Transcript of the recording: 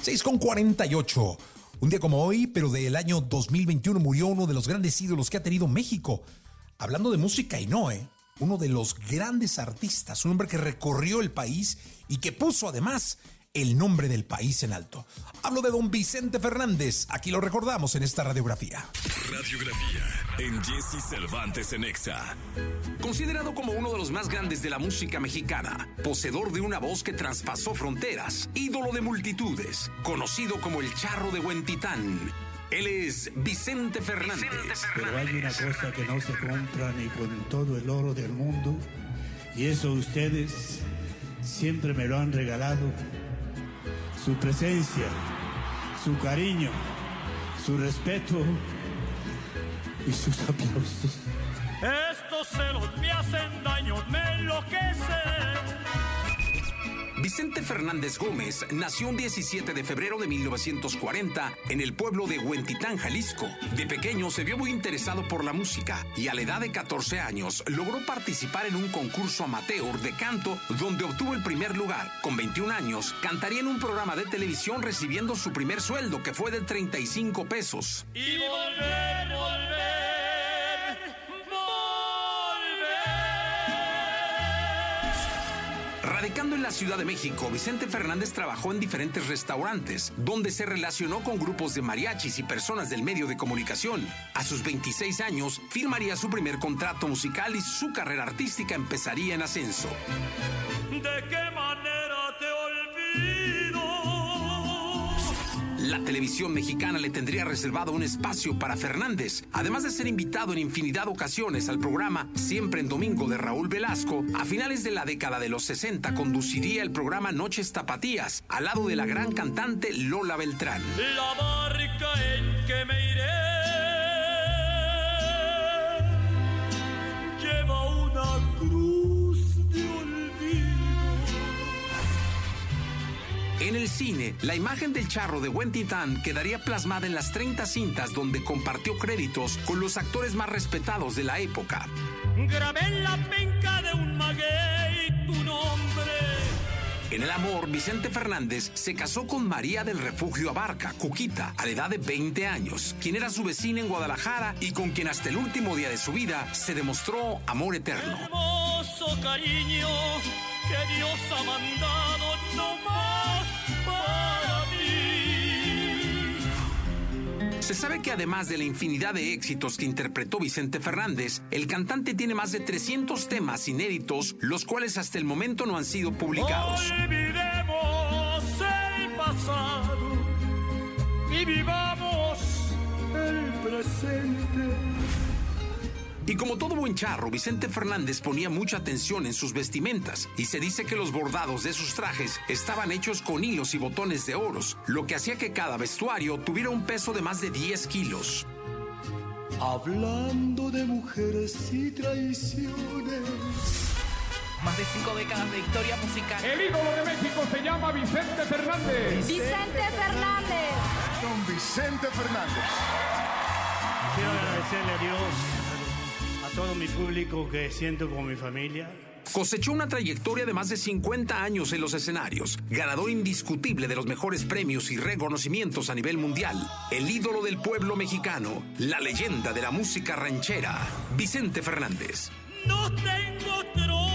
6 con 48. Un día como hoy, pero del año 2021, murió uno de los grandes ídolos que ha tenido México. Hablando de música y no, ¿eh? Uno de los grandes artistas, un hombre que recorrió el país y que puso además el nombre del país en alto. Hablo de don Vicente Fernández, aquí lo recordamos en esta radiografía. Radiografía en Jesse Cervantes en Exa. Considerado como uno de los más grandes de la música mexicana, poseedor de una voz que traspasó fronteras, ídolo de multitudes, conocido como el charro de Huentitán. Él es Vicente Fernández. Pero hay una cosa que no se compra ni con todo el oro del mundo, y eso ustedes siempre me lo han regalado su presencia, su cariño, su respeto y sus aplausos. Estos Vicente Fernández Gómez nació un 17 de febrero de 1940 en el pueblo de Huentitán, Jalisco. De pequeño se vio muy interesado por la música y a la edad de 14 años logró participar en un concurso amateur de canto donde obtuvo el primer lugar. Con 21 años cantaría en un programa de televisión recibiendo su primer sueldo que fue de 35 pesos. Y volver, volver. Radicando en la Ciudad de México, Vicente Fernández trabajó en diferentes restaurantes, donde se relacionó con grupos de mariachis y personas del medio de comunicación. A sus 26 años, firmaría su primer contrato musical y su carrera artística empezaría en ascenso. ¿De qué La televisión mexicana le tendría reservado un espacio para Fernández, además de ser invitado en infinidad de ocasiones al programa Siempre en Domingo de Raúl Velasco. A finales de la década de los 60 conduciría el programa Noches Tapatías, al lado de la gran cantante Lola Beltrán. La en En el cine, la imagen del charro de Huentitán quedaría plasmada en las 30 cintas donde compartió créditos con los actores más respetados de la época. Grabé en la penca de un maguey tu nombre. En el amor, Vicente Fernández se casó con María del Refugio Abarca, Cuquita, a la edad de 20 años, quien era su vecina en Guadalajara y con quien hasta el último día de su vida se demostró amor eterno. Hermoso cariño que Dios ha mandado no más Se sabe que además de la infinidad de éxitos que interpretó Vicente Fernández, el cantante tiene más de 300 temas inéditos, los cuales hasta el momento no han sido publicados. Olvidemos el pasado y vivamos el presente. Y como todo buen charro, Vicente Fernández ponía mucha atención en sus vestimentas y se dice que los bordados de sus trajes estaban hechos con hilos y botones de oros, lo que hacía que cada vestuario tuviera un peso de más de 10 kilos. Hablando de mujeres y traiciones. Más de cinco décadas de historia musical. El ídolo de México se llama Vicente Fernández. Vicente Fernández. Don Vicente Fernández. Quiero agradecerle a Dios, todo mi público que siento como mi familia. Cosechó una trayectoria de más de 50 años en los escenarios, ganador indiscutible de los mejores premios y reconocimientos a nivel mundial, el ídolo del pueblo mexicano, la leyenda de la música ranchera, Vicente Fernández. No tengo trono